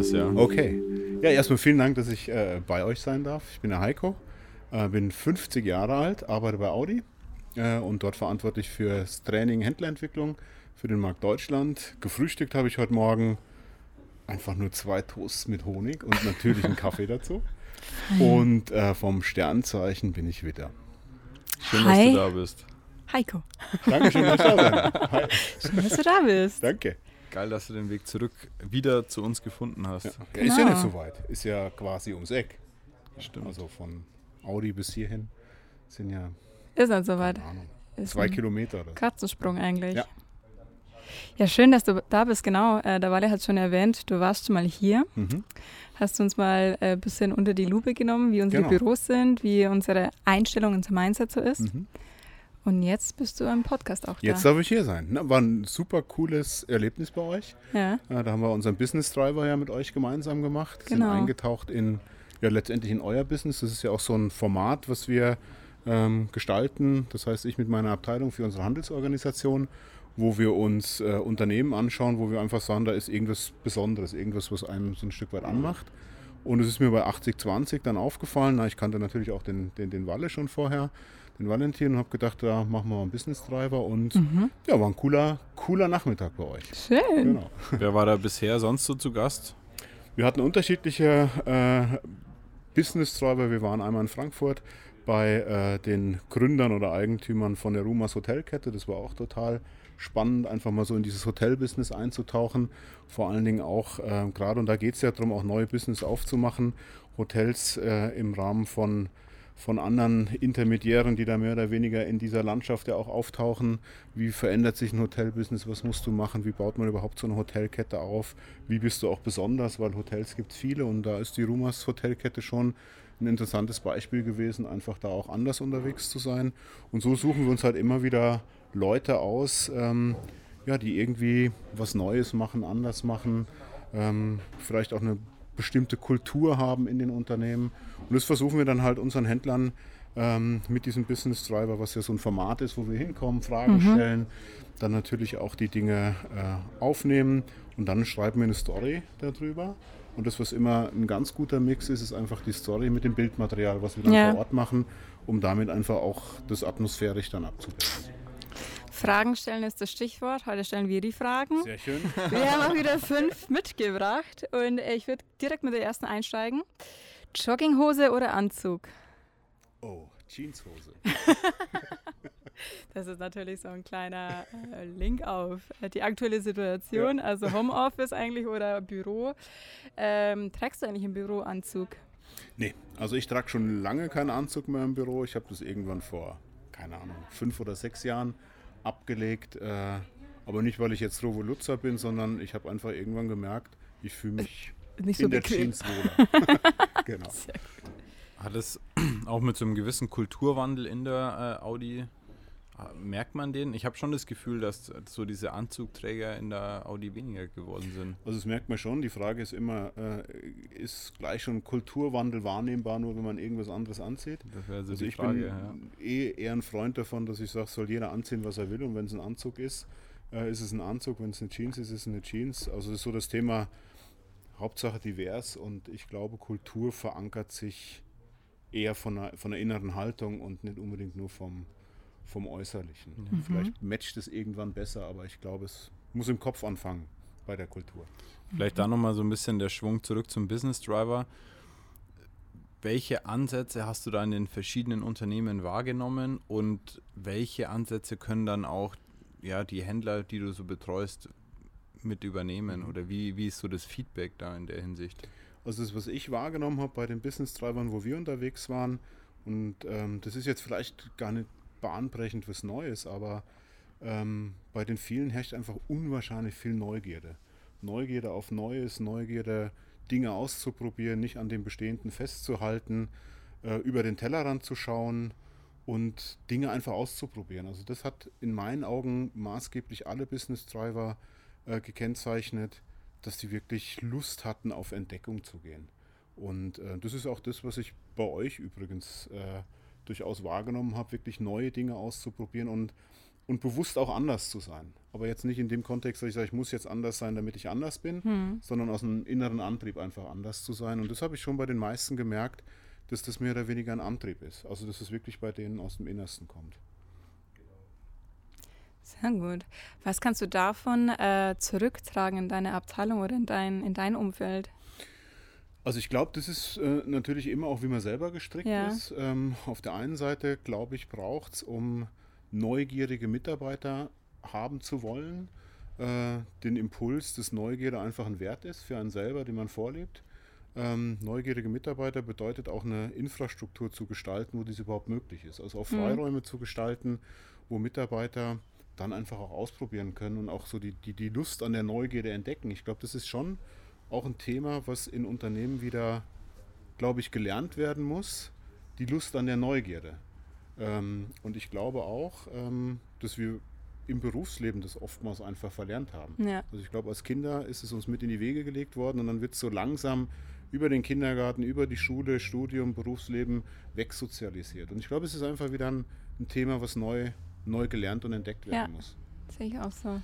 aus, ja. Okay. Ja, erstmal vielen Dank, dass ich äh, bei euch sein darf. Ich bin der Heiko, äh, bin 50 Jahre alt, arbeite bei Audi äh, und dort verantwortlich für das Training Händlerentwicklung für den Markt Deutschland. Gefrühstückt habe ich heute Morgen einfach nur zwei Toasts mit Honig und natürlich einen Kaffee dazu. Und äh, vom Sternzeichen bin ich Witter. Schön, Hi. dass du da bist. Heiko. Dankeschön, dass ich da. Hi. Schön, dass du da bist. Danke. Geil, dass du den Weg zurück wieder zu uns gefunden hast. Ja. Ja, Ist ja Genau. nicht so weit. Ist ja quasi ums Eck. Stimmt. Also von Audi bis hierhin sind ja, Ist nicht so weit. zwei Kilometer. Oder so. Katzensprung eigentlich. Ja. Ja, schön, dass du da bist, genau. Äh, der Walle hat schon erwähnt, du warst schon mal hier. Mhm. Hast uns mal ein bisschen unter die Lupe genommen, wie unsere Genau. Büros sind, wie unsere Einstellung, unser Mindset so ist. Mhm. Und jetzt bist du im Podcast auch Jetzt da. darf ich hier sein. War ein super cooles Erlebnis bei euch. Ja, da haben wir unseren Business Driver ja mit euch gemeinsam gemacht. Sind Genau. eingetaucht in, ja, letztendlich in euer Business. Das ist ja auch so ein Format, was wir ähm, gestalten. Das heißt, ich mit meiner Abteilung für unsere Handelsorganisation, wo wir uns äh, Unternehmen anschauen, wo wir einfach sagen, da ist irgendwas Besonderes, irgendwas, was einem so ein Stück weit anmacht. Und es ist mir bei 80-20 dann aufgefallen. Na, ich kannte natürlich auch den, den, den Walle schon vorher, den Valentin, und habe gedacht, da machen wir mal einen Business Driver. Und Mhm. ja, war ein cooler, cooler Nachmittag bei euch. schön. Genau. Wer war da bisher sonst so zu Gast? Wir hatten unterschiedliche äh, Business Driver. Wir waren einmal in Frankfurt bei äh, den Gründern oder Eigentümern von der Rumas Hotelkette. Das war auch total spannend, einfach mal so in dieses Hotelbusiness einzutauchen. Vor allen Dingen auch äh, gerade, und da geht es ja darum, auch neue Business aufzumachen. Hotels äh, im Rahmen von von anderen Intermediären, die da mehr oder weniger in dieser Landschaft ja auch auftauchen. Wie verändert sich ein Hotelbusiness? Was musst du machen? Wie baut man überhaupt so eine Hotelkette auf? Wie bist du auch besonders? Weil Hotels gibt es viele und da ist die Rumas Hotelkette schon ein interessantes Beispiel gewesen, einfach da auch anders unterwegs zu sein. Und so suchen wir uns halt immer wieder Leute aus, ähm, ja, die irgendwie was Neues machen, anders machen, ähm, vielleicht auch eine bestimmte Kultur haben in den Unternehmen. Und das versuchen wir dann halt unseren Händlern ähm, mit diesem Business Driver, was ja so ein Format ist, wo wir hinkommen, Fragen stellen, dann natürlich auch die Dinge äh, aufnehmen und dann schreiben wir eine Story darüber. Und das, was immer ein ganz guter Mix ist, ist einfach die Story mit dem Bildmaterial, was wir dann Ja. vor Ort machen, um damit einfach auch das atmosphärisch dann abzubilden. Fragen stellen ist das Stichwort. Heute stellen wir die Fragen. Sehr schön. Wir haben auch wieder fünf mitgebracht und äh, ich würde direkt mit der ersten einsteigen. Jogginghose oder Anzug? Oh, Jeanshose. Das ist natürlich so ein kleiner äh, Link auf äh, die aktuelle Situation, also Homeoffice eigentlich oder Büro. Ähm, trägst du eigentlich im Büro Anzug? Nee, also ich trage schon lange keinen Anzug mehr im Büro. Ich habe das irgendwann vor, keine Ahnung, fünf oder sechs Jahren abgelegt. Äh, aber nicht, weil ich jetzt Revoluzzer bin, sondern ich habe einfach irgendwann gemerkt, ich fühle mich Nicht so in der bequem. Jeans wohler. genau. Hat es auch mit so einem gewissen Kulturwandel in der äh, Audi, äh, merkt man den? Ich habe schon das Gefühl, dass so diese Anzugträger in der Audi weniger geworden sind. Also das merkt man schon. Die Frage ist immer, äh, ist gleich schon Kulturwandel wahrnehmbar, nur wenn man irgendwas anderes anzieht? Das wäre so Also die ich Frage. bin ja. eh eher ein Freund davon, dass ich sage, soll jeder anziehen, was er will. Und wenn es ein Anzug ist, äh, ist es ein Anzug. Wenn es eine Jeans ist, ist es eine Jeans. Also das ist so das Thema Hauptsache divers. Und ich glaube, Kultur verankert sich eher von einer, von einer inneren Haltung und nicht unbedingt nur vom, vom Äußerlichen. Vielleicht matcht es irgendwann besser, aber ich glaube, es muss im Kopf anfangen bei der Kultur. Vielleicht da nochmal so ein bisschen der Schwung zurück zum Business Driver. Welche Ansätze hast du da in den verschiedenen Unternehmen wahrgenommen und welche Ansätze können dann auch ja, die Händler, die du so betreust, mit übernehmen? Oder wie, wie ist so das Feedback da in der Hinsicht? Also das, was ich wahrgenommen habe bei den Business-Treibern, wo wir unterwegs waren, und ähm, das ist jetzt vielleicht gar nicht bahnbrechend was Neues, aber ähm, bei den vielen herrscht einfach unwahrscheinlich viel Neugierde. Neugierde auf Neues, Neugierde, Dinge auszuprobieren, nicht an dem Bestehenden festzuhalten, äh, über den Tellerrand zu schauen und Dinge einfach auszuprobieren. Also das hat in meinen Augen maßgeblich alle Business-Driver äh, gekennzeichnet, dass die wirklich Lust hatten, auf Entdeckung zu gehen. Und äh, das ist auch das, was ich bei euch übrigens äh, durchaus wahrgenommen habe, wirklich neue Dinge auszuprobieren und und bewusst auch anders zu sein. Aber jetzt nicht in dem Kontext, dass ich sage, ich muss jetzt anders sein, damit ich anders bin, hm. sondern aus einem inneren Antrieb einfach anders zu sein. Und das habe ich schon bei den meisten gemerkt, dass das mehr oder weniger ein Antrieb ist. Also dass es wirklich bei denen aus dem Innersten kommt. Sehr gut. Was kannst du davon äh, zurücktragen in deine Abteilung oder in dein, in dein Umfeld? Also ich glaube, das ist äh, natürlich immer auch, wie man selber gestrickt ja. ist. Ähm, auf der einen Seite, glaube ich, braucht es, um neugierige Mitarbeiter haben zu wollen, äh, den Impuls, dass Neugierde einfach ein Wert ist für einen selber, den man vorlebt. Ähm, neugierige Mitarbeiter bedeutet auch eine Infrastruktur zu gestalten, wo dies überhaupt möglich ist. Also auch mhm. Freiräume mhm. zu gestalten, wo Mitarbeiter dann einfach auch ausprobieren können und auch so die, die, die Lust an der Neugierde entdecken. Ich glaube, das ist schon auch ein Thema, was in Unternehmen wieder, glaube ich, gelernt werden muss. Die Lust an der Neugierde. Ähm, und ich glaube auch, ähm, dass wir im Berufsleben das oftmals einfach verlernt haben. Ja. Also ich glaube, als Kinder ist es uns mit in die Wege gelegt worden und dann wird es so langsam über den Kindergarten, über die Schule, Studium, Berufsleben wegsozialisiert. Und ich glaube, es ist einfach wieder ein, ein Thema, was neu, neu gelernt und entdeckt werden ja. muss. Sehe ich auch so.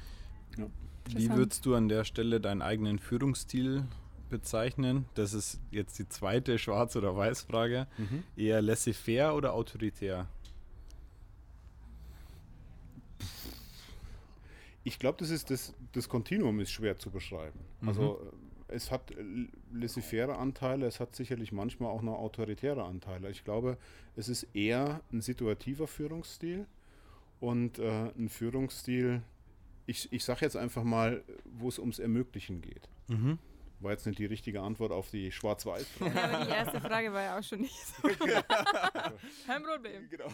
Ja. Wie würdest du an der Stelle deinen eigenen Führungsstil bezeichnen? Das ist jetzt die zweite Schwarz- oder Weiß-Frage. Mhm. Eher laissez-faire oder autoritär? Ich glaube, das ist das, das Kontinuum ist schwer zu beschreiben. Mhm. Also es hat laissez-faire Anteile, es hat sicherlich manchmal auch noch autoritäre Anteile. Ich glaube, es ist eher ein situativer Führungsstil und äh, ein Führungsstil, ich, ich sage jetzt einfach mal, wo es ums Ermöglichen geht. Mhm. War jetzt nicht die richtige Antwort auf die Schwarz-Weiß-Frage. Ja, die erste Frage war ja auch schon nicht so. Kein Problem. Genau.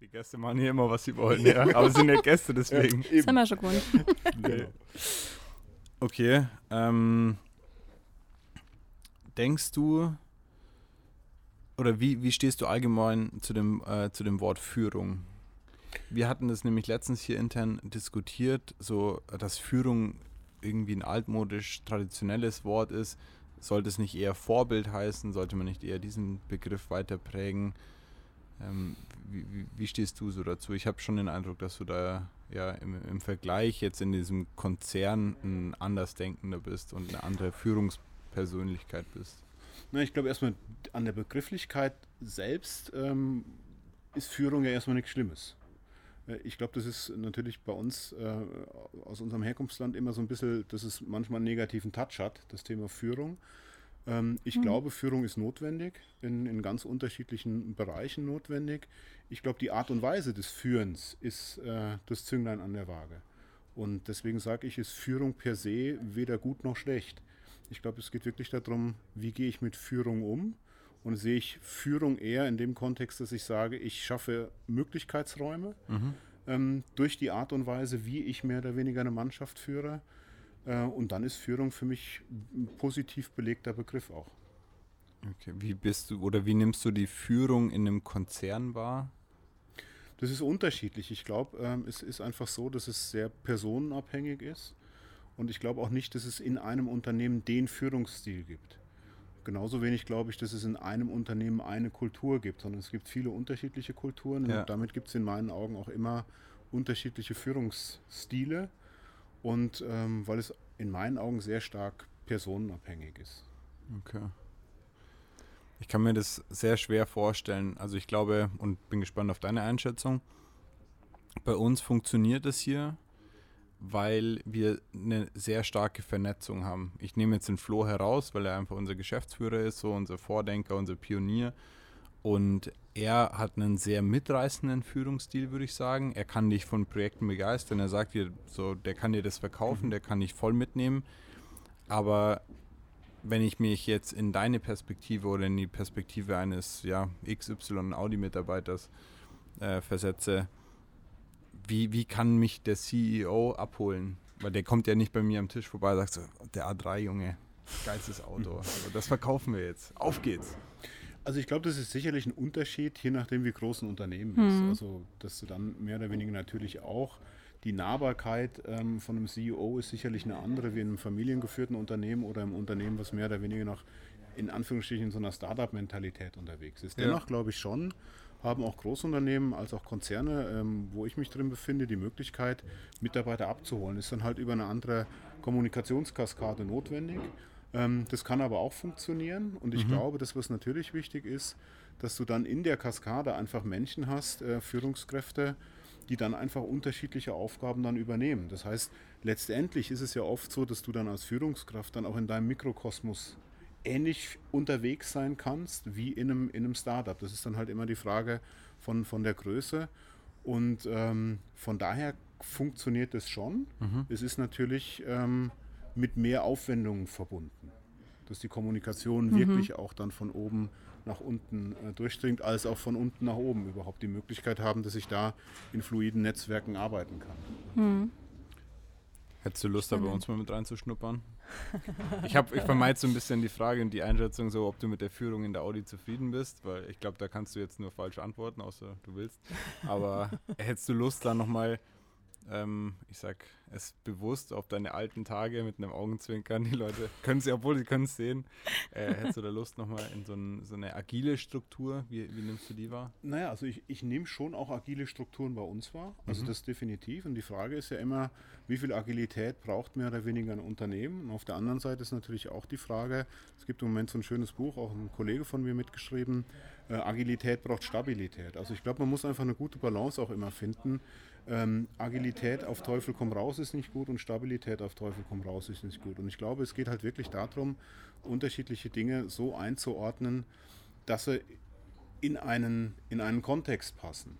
Die Gäste machen hier immer, was sie wollen, ja. Aber es sind ja Gäste, deswegen. Ja, das haben wir schon gewohnt. Genau. Okay. Ähm, denkst du, oder wie, wie stehst du allgemein zu dem, äh, zu dem Wort Führung? Wir hatten das nämlich letztens hier intern diskutiert, so dass Führung irgendwie ein altmodisch traditionelles Wort ist. Sollte es nicht eher Vorbild heißen? Sollte man nicht eher diesen Begriff weiter prägen? Ähm, wie, wie, wie, stehst du so dazu? Ich habe schon den Eindruck, dass du da ja im, im, Vergleich jetzt in diesem Konzern ein Andersdenkender bist und eine andere Führungspersönlichkeit bist. Na, ich glaube erstmal an der Begrifflichkeit selbst ähm, ist Führung ja erstmal nichts Schlimmes. Äh, ich glaube, das ist natürlich bei uns äh, aus unserem Herkunftsland immer so ein bisschen, dass es manchmal einen negativen Touch hat, das Thema Führung. Ähm, ich mhm. glaube, Führung ist notwendig, in, in ganz unterschiedlichen Bereichen notwendig. Ich glaube, die Art und Weise des Führens ist äh, das Zünglein an der Waage. Und deswegen sage ich, ist Führung per se weder gut noch schlecht. Ich glaube, es geht wirklich darum, wie gehe ich mit Führung um. Und sehe ich Führung eher in dem Kontext, dass ich sage, ich schaffe Möglichkeitsräume mhm. ähm, durch die Art und Weise, wie ich mehr oder weniger eine Mannschaft führe. Äh, und dann ist Führung für mich ein positiv belegter Begriff auch. Okay, wie bist du oder wie nimmst du die Führung in einem Konzern wahr? Das ist unterschiedlich. Ich glaube, ähm, es ist einfach so, dass es sehr personenabhängig ist. Und ich glaube auch nicht, dass es in einem Unternehmen den Führungsstil gibt. Genauso wenig glaube ich, dass es in einem Unternehmen eine Kultur gibt, sondern es gibt viele unterschiedliche Kulturen ja. und damit gibt es in meinen Augen auch immer unterschiedliche Führungsstile. Und ähm, weil es in meinen Augen sehr stark personenabhängig ist. Okay. Ich kann mir das sehr schwer vorstellen. Also ich glaube und bin gespannt auf deine Einschätzung. Bei uns funktioniert es hier, weil wir eine sehr starke Vernetzung haben. Ich nehme jetzt den Flo heraus, weil er einfach unser Geschäftsführer ist, so unser Vordenker, unser Pionier. Und er hat einen sehr mitreißenden Führungsstil, würde ich sagen. Er kann dich von Projekten begeistern. Er sagt dir, so, der kann dir das verkaufen, mhm. der kann dich voll mitnehmen. Aber wenn ich mich jetzt in deine Perspektive oder in die Perspektive eines ja, XY Audi-Mitarbeiters äh, versetze, wie, wie kann mich der CEO abholen? Weil der kommt ja nicht bei mir am Tisch vorbei und sagt so, der A3, Junge, geilstes Auto. Also das verkaufen wir jetzt. Auf geht's. Also ich glaube, das ist sicherlich ein Unterschied, je nachdem, wie groß ein Unternehmen mhm. ist. Also dass du dann mehr oder weniger natürlich auch die Nahbarkeit ähm, von einem CEO ist sicherlich eine andere wie in einem familiengeführten Unternehmen oder im Unternehmen, was mehr oder weniger noch in Anführungsstrichen in so einer Startup-Mentalität unterwegs ist. Dennoch ja. glaube ich schon, haben auch Großunternehmen als auch Konzerne, ähm, wo ich mich drin befinde, die Möglichkeit, Mitarbeiter abzuholen. Ist dann halt über eine andere Kommunikationskaskade notwendig. Ähm, das kann aber auch funktionieren und ich mhm. glaube, das, was natürlich wichtig ist, dass du dann in der Kaskade einfach Menschen hast, äh, Führungskräfte, die dann einfach unterschiedliche Aufgaben dann übernehmen. Das heißt, letztendlich ist es ja oft so, dass du dann als Führungskraft dann auch in deinem Mikrokosmos ähnlich unterwegs sein kannst wie in einem, in einem Startup. Das ist dann halt immer die Frage von, von der Größe. Und ähm, von daher funktioniert es schon. Mhm. Es ist natürlich ähm, mit mehr Aufwendungen verbunden, dass die Kommunikation mhm. wirklich auch dann von oben nach unten äh, durchdringt, als auch von unten nach oben überhaupt die Möglichkeit haben, dass ich da in fluiden Netzwerken arbeiten kann. Mhm. Hättest du Lust, da bei uns mal mit reinzuschnuppern? Ich, ich vermeide so ein bisschen die Frage und die Einschätzung, so ob du mit der Führung in der Audi zufrieden bist, weil ich glaube, da kannst du jetzt nur falsch antworten, außer du willst. Aber hättest du Lust, da nochmal ähm, ich sag es bewusst auf deine alten Tage mit einem Augenzwinkern. Die Leute können es, obwohl sie können es sehen. Äh, hättest du da Lust nochmal in so, ein, so, eine agile Struktur? Wie, wie, nimmst du die wahr? Naja, also ich, ich nehme schon auch agile Strukturen bei uns wahr. Also mhm. das definitiv. Und die Frage ist ja immer, wie viel Agilität braucht mehr oder weniger ein Unternehmen? Und auf der anderen Seite ist natürlich auch die Frage, es gibt im Moment so ein schönes Buch, auch ein Kollege von mir mitgeschrieben, äh, Agilität braucht Stabilität. Also ich glaube, man muss einfach eine gute Balance auch immer finden ähm, Agilität auf Teufel komm raus ist nicht gut und Stabilität auf Teufel komm raus ist nicht gut. Und ich glaube, es geht halt wirklich darum, unterschiedliche Dinge so einzuordnen, dass sie in einen, in einen Kontext passen.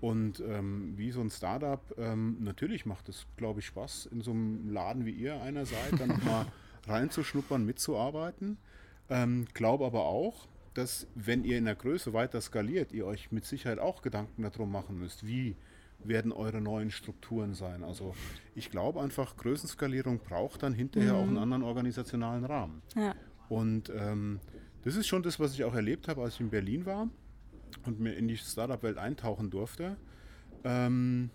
Und ähm, wie so ein Startup, ähm, natürlich macht es, glaube ich, Spaß, in so einem Laden wie ihr einer seid, dann nochmal reinzuschnuppern, mitzuarbeiten. Ähm, glaube aber auch, dass wenn ihr in der Größe weiter skaliert, ihr euch mit Sicherheit auch Gedanken darum machen müsst, wie werden eure neuen Strukturen sein. Also ich glaube einfach, Größenskalierung braucht dann hinterher mhm. auch einen anderen organisationalen Rahmen. Ja. Und ähm, das ist schon das, was ich auch erlebt habe, als ich in Berlin war und mir in die Startup-Welt eintauchen durfte. Ähm,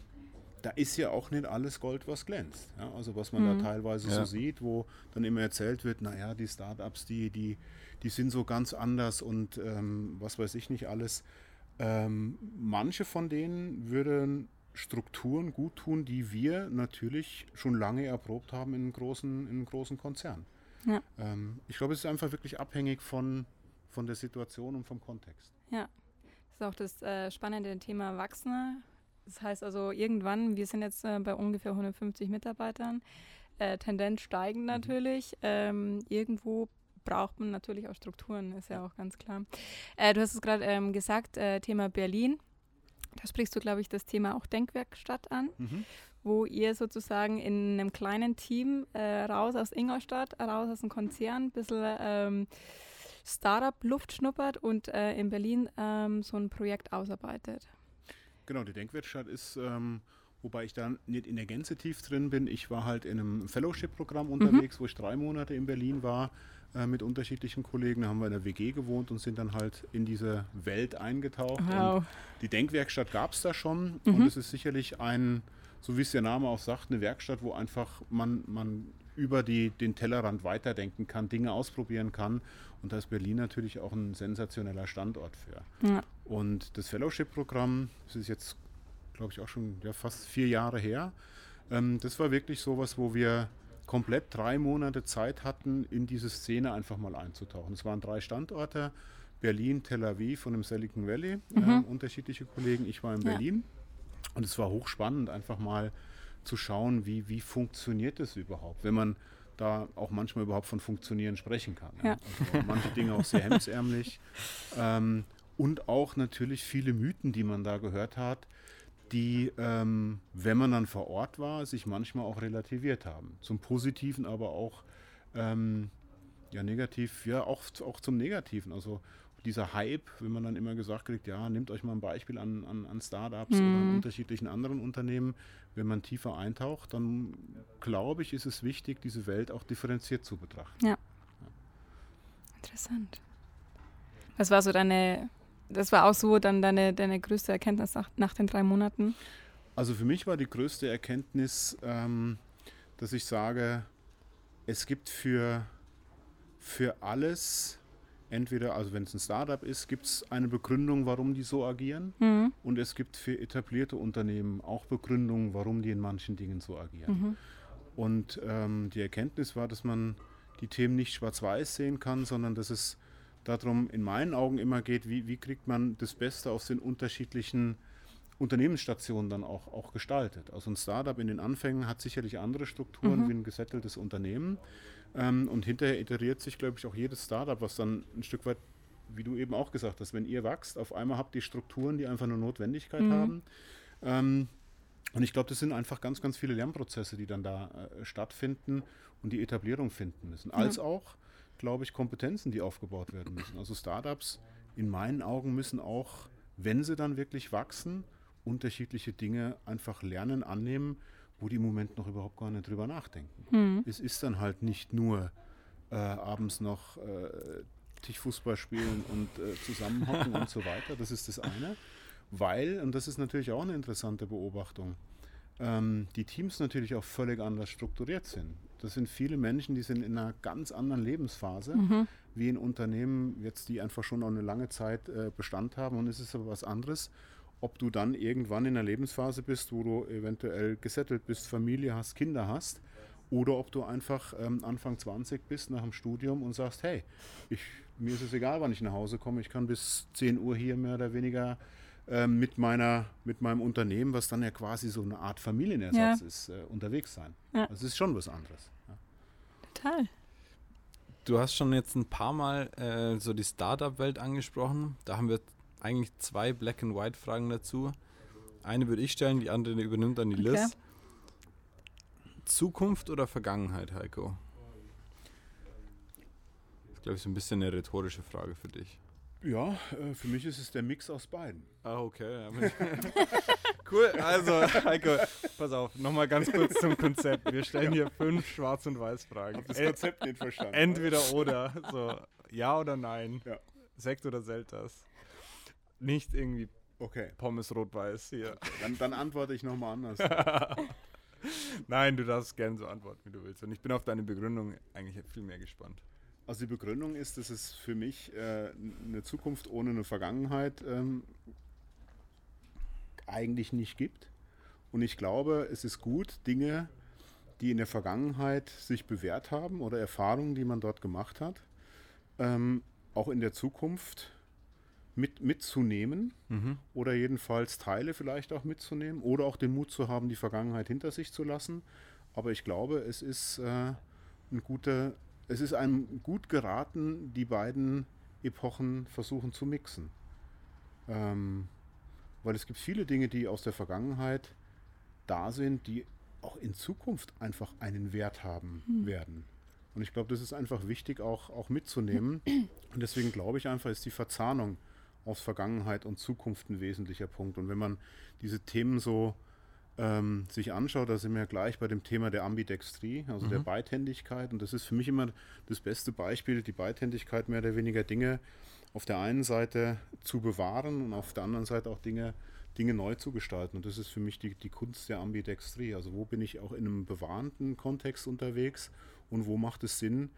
da ist ja auch nicht alles Gold, was glänzt. Ja, also was man mhm. da teilweise ja. so sieht, wo dann immer erzählt wird, naja, die Startups, die, die, die sind so ganz anders und ähm, was weiß ich nicht alles. Ähm, manche von denen würden Strukturen gut tun, die wir natürlich schon lange erprobt haben in großen, in großen Konzernen. Ja. Ähm, ich glaube, es ist einfach wirklich abhängig von, von der Situation und vom Kontext. Ja, das ist auch das äh, spannende Thema Erwachsene. Das heißt also, irgendwann, wir sind jetzt äh, bei ungefähr 150 Mitarbeitern, äh, Tendenz steigend mhm. natürlich. Mhm. Ähm, irgendwo braucht man natürlich auch Strukturen, ist ja auch ganz klar. Äh, du hast es gerade ähm, gesagt, äh, Thema Berlin. Da sprichst du, glaube ich, das Thema auch Denkwerkstatt an, mhm. wo ihr sozusagen in einem kleinen Team äh, raus aus Ingolstadt, raus aus dem Konzern, ein bisschen ähm, Startup-Luft schnuppert und äh, in Berlin ähm, so ein Projekt ausarbeitet. Genau, die Denkwerkstatt ist, ähm, wobei ich da nicht in der Gänze tief drin bin. Ich war halt in einem Fellowship-Programm mhm. unterwegs, mhm. wo ich drei Monate in Berlin war äh, mit unterschiedlichen Kollegen. Da haben wir in der WG gewohnt und sind dann halt in diese Welt eingetaucht. Wow. die Denkwerkstatt gab es da schon mhm. und es ist sicherlich ein, so wie es der Name auch sagt, eine Werkstatt, wo einfach man, man über die, den Tellerrand weiterdenken kann, Dinge ausprobieren kann. Und da ist Berlin natürlich auch ein sensationeller Standort für. Ja. Und das Fellowship-Programm, das ist jetzt, glaube ich, auch schon ja, fast vier Jahre her. Ähm, das war wirklich sowas, wo wir komplett drei Monate Zeit hatten, in diese Szene einfach mal einzutauchen. Es waren drei Standorte, Berlin, Tel Aviv und im Silicon Valley, mhm. äh, unterschiedliche Kollegen. Ich war in ja. Berlin und es war hochspannend, einfach mal zu schauen, wie, wie funktioniert es überhaupt, wenn man da auch manchmal überhaupt von Funktionieren sprechen kann. Ja. Also manche Dinge auch sehr hemdsärmlich. Ähm, und auch natürlich viele Mythen, die man da gehört hat, die, ähm, wenn man dann vor Ort war, sich manchmal auch relativiert haben. Zum Positiven, aber auch ähm, ja, negativ, ja, auch, auch zum Negativen. Also dieser Hype, wenn man dann immer gesagt kriegt, ja, nehmt euch mal ein Beispiel an, an, an Startups mhm. oder an unterschiedlichen anderen Unternehmen, wenn man tiefer eintaucht, dann glaube ich, ist es wichtig, diese Welt auch differenziert zu betrachten. Ja. ja. Interessant. Was war so deine das war auch so dann deine, deine größte Erkenntnis nach, nach den drei Monaten? Also für mich war die größte Erkenntnis, ähm, dass ich sage, es gibt für, für alles Entweder, also wenn es ein Startup ist, gibt es eine Begründung, warum die so agieren. Mhm. Und es gibt für etablierte Unternehmen auch Begründungen, warum die in manchen Dingen so agieren. Mhm. Und ähm, die Erkenntnis war, dass man die Themen nicht schwarz-weiß sehen kann, sondern dass es darum in meinen Augen immer geht, wie, wie kriegt man das Beste aus den unterschiedlichen Unternehmensstationen dann auch, auch gestaltet. Also ein Startup in den Anfängen hat sicherlich andere Strukturen Mhm. wie ein gesetteltes Unternehmen. Ähm, und hinterher iteriert sich, glaube ich, auch jedes Startup, was dann ein Stück weit, wie du eben auch gesagt hast, wenn ihr wachst, auf einmal habt ihr Strukturen, die einfach nur Notwendigkeit Mhm. haben. Ähm, und ich glaube, das sind einfach ganz, ganz viele Lernprozesse, die dann da äh, stattfinden und die Etablierung finden müssen. Als auch, glaube ich, Kompetenzen, die aufgebaut werden müssen. Also Startups in meinen Augen müssen auch, wenn sie dann wirklich wachsen, unterschiedliche Dinge einfach lernen, annehmen, wo die im Moment noch überhaupt gar nicht drüber nachdenken. Mhm. Es ist dann halt nicht nur äh, abends noch äh, Tischfußball spielen und äh, zusammenhocken und so weiter. Das ist das eine. Weil, und das ist natürlich auch eine interessante Beobachtung, ähm, die Teams natürlich auch völlig anders strukturiert sind. Das sind viele Menschen, die sind in einer ganz anderen Lebensphase, Mhm. wie in Unternehmen jetzt, die einfach schon noch eine lange Zeit äh, Bestand haben. Und es ist aber was anderes, ob du dann irgendwann in einer Lebensphase bist, wo du eventuell gesettelt bist, Familie hast, Kinder hast, oder ob du einfach ähm, Anfang 20 bist nach dem Studium und sagst, hey, ich, mir ist es egal, wann ich nach Hause komme, ich kann bis 10 Uhr hier mehr oder weniger ähm, mit, meiner, mit meinem Unternehmen, was dann ja quasi so eine Art Familienersatz Ja. ist, äh, unterwegs sein. Ja. Das ist schon was anderes. Total. Du hast schon jetzt ein paar Mal äh, so die Startup-Welt angesprochen. Da haben wir eigentlich zwei Black-and-White-Fragen dazu. Eine würde ich stellen, die andere übernimmt dann die Okay. Liz. Zukunft oder Vergangenheit, Heiko? Das ist, glaube ich, so ein bisschen eine rhetorische Frage für dich. Ja, äh, für mich ist es der Mix aus beiden. Ah, okay. cool, also Heiko, pass auf, nochmal ganz kurz zum Konzept. Wir stellen hier fünf Schwarz- und Weiß-Fragen. das Äh, Konzept nicht verstanden. Entweder oder, so ja oder nein, Ja. Sekt oder Selters. Nicht irgendwie Okay, Pommes rot-weiß hier. dann, dann antworte ich nochmal anders. Nein, du darfst gerne so antworten, wie du willst. Und ich bin auf deine Begründung eigentlich viel mehr gespannt. Also die Begründung ist, dass es für mich äh, eine Zukunft ohne eine Vergangenheit ähm, eigentlich nicht gibt. Und ich glaube, es ist gut, Dinge, die in der Vergangenheit sich bewährt haben oder Erfahrungen, die man dort gemacht hat, ähm, auch in der Zukunft mit, mitzunehmen Mhm. oder jedenfalls Teile vielleicht auch mitzunehmen oder auch den Mut zu haben, die Vergangenheit hinter sich zu lassen. Aber ich glaube, es ist äh, ein guter, es ist einem gut geraten, die beiden Epochen versuchen zu mixen. Ähm, weil es gibt viele Dinge, die aus der Vergangenheit da sind, die auch in Zukunft einfach einen Wert haben werden. Und ich glaube, das ist einfach wichtig auch, auch mitzunehmen. Und deswegen glaube ich einfach, ist die Verzahnung aus Vergangenheit und Zukunft ein wesentlicher Punkt. Und wenn man diese Themen so ähm, sich anschaut, da sind wir gleich bei dem Thema der Ambidextrie, also der Mhm. Beidhändigkeit. Und das ist für mich immer das beste Beispiel, die Beidhändigkeit mehr oder weniger Dinge auf der einen Seite zu bewahren und auf der anderen Seite auch Dinge, Dinge neu zu gestalten. Und das ist für mich die, die Kunst der Ambidextrie. Also wo bin ich auch in einem bewahrenden Kontext unterwegs und wo macht es Sinn,